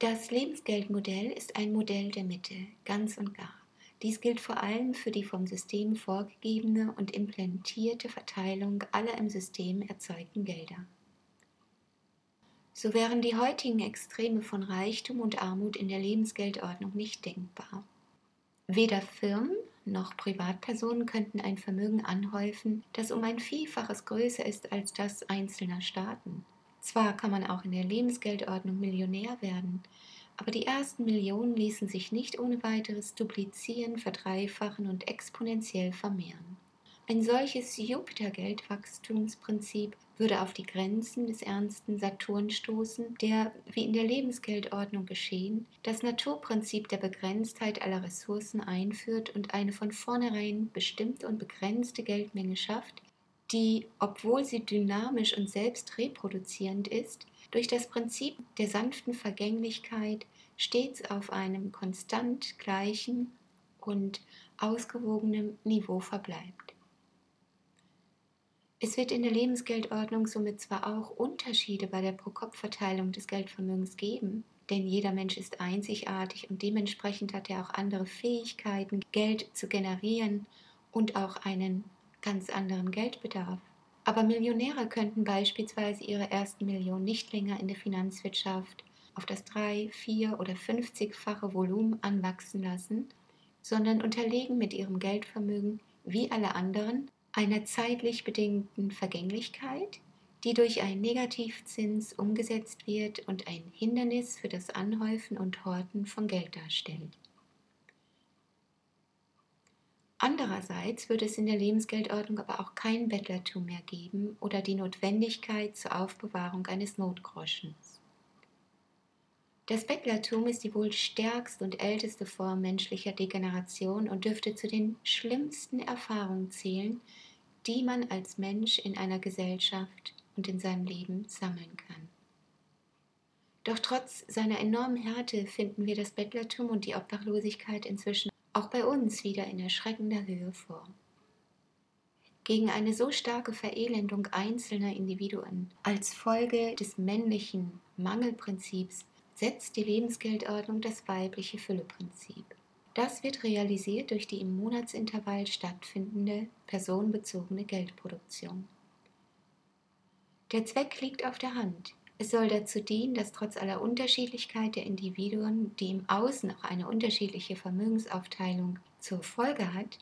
Das Lebensgeldmodell ist ein Modell der Mitte, ganz und gar. Dies gilt vor allem für die vom System vorgegebene und implementierte Verteilung aller im System erzeugten Gelder. So wären die heutigen Extreme von Reichtum und Armut in der Lebensgeldordnung nicht denkbar. Weder Firmen noch Privatpersonen könnten ein Vermögen anhäufen, das um ein Vielfaches größer ist als das einzelner Staaten. Zwar kann man auch in der Lebensgeldordnung Millionär werden, aber die ersten Millionen ließen sich nicht ohne weiteres duplizieren, verdreifachen und exponentiell vermehren. Ein solches Jupiter-Geldwachstumsprinzip würde auf die Grenzen des ernsten Saturn stoßen, der, wie in der Lebensgeldordnung geschehen, das Naturprinzip der Begrenztheit aller Ressourcen einführt und eine von vornherein bestimmte und begrenzte Geldmenge schafft, die, obwohl sie dynamisch und selbst reproduzierend ist, durch das Prinzip der sanften Vergänglichkeit stets auf einem konstant gleichen und ausgewogenen Niveau verbleibt. Es wird in der Lebensgeldordnung somit zwar auch Unterschiede bei der Pro-Kopf-Verteilung des Geldvermögens geben, denn jeder Mensch ist einzigartig und dementsprechend hat er auch andere Fähigkeiten, Geld zu generieren und auch einen ganz anderen Geldbedarf. Aber Millionäre könnten beispielsweise ihre ersten Millionen nicht länger in der Finanzwirtschaft auf das drei-, vier- oder fünfzigfache Volumen anwachsen lassen, sondern unterlegen mit ihrem Geldvermögen, wie alle anderen, einer zeitlich bedingten Vergänglichkeit, die durch einen Negativzins umgesetzt wird und ein Hindernis für das Anhäufen und Horten von Geld darstellt. Andererseits würde es in der Lebensgeldordnung aber auch kein Bettlertum mehr geben oder die Notwendigkeit zur Aufbewahrung eines Notgroschens. Das Bettlertum ist die wohl stärkste und älteste Form menschlicher Degeneration und dürfte zu den schlimmsten Erfahrungen zählen, die man als Mensch in einer Gesellschaft und in seinem Leben sammeln kann. Doch trotz seiner enormen Härte finden wir das Bettlertum und die Obdachlosigkeit inzwischen auch bei uns wieder in erschreckender Höhe vor. Gegen eine so starke Verelendung einzelner Individuen als Folge des männlichen Mangelprinzips setzt die Lebensgeldordnung das weibliche Fülleprinzip. Das wird realisiert durch die im Monatsintervall stattfindende personenbezogene Geldproduktion. Der Zweck liegt auf der Hand. Es soll dazu dienen, dass trotz aller Unterschiedlichkeit der Individuen, die im Außen auch eine unterschiedliche Vermögensaufteilung zur Folge hat,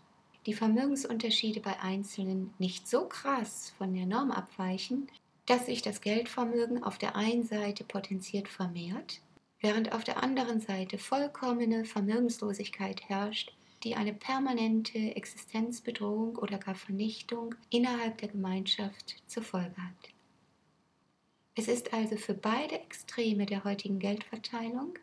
die Vermögensunterschiede bei Einzelnen nicht so krass von der Norm abweichen, dass sich das Geldvermögen auf der einen Seite potenziert vermehrt, während auf der anderen Seite vollkommene Vermögenslosigkeit herrscht, die eine permanente Existenzbedrohung oder gar Vernichtung innerhalb der Gemeinschaft zur Folge hat. Es ist also für beide Extreme der heutigen Geldverteilung,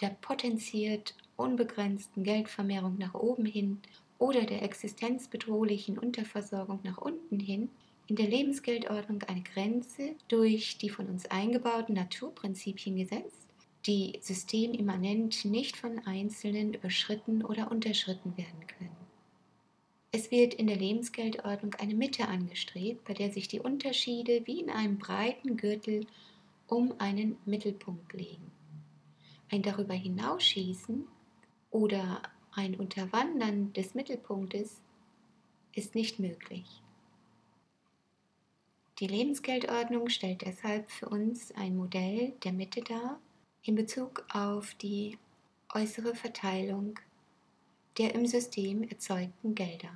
der potenziert unbegrenzten Geldvermehrung nach oben hin oder der existenzbedrohlichen Unterversorgung nach unten hin, in der Lebensgeldordnung eine Grenze durch die von uns eingebauten Naturprinzipien gesetzt, die systemimmanent nicht von Einzelnen überschritten oder unterschritten werden können. Es wird in der Lebensgeldordnung eine Mitte angestrebt, bei der sich die Unterschiede wie in einem breiten Gürtel um einen Mittelpunkt legen. Ein darüber hinausschießen oder ein Unterwandern des Mittelpunktes ist nicht möglich. Die Lebensgeldordnung stellt deshalb für uns ein Modell der Mitte dar in Bezug auf die äußere Verteilung der im System erzeugten Gelder.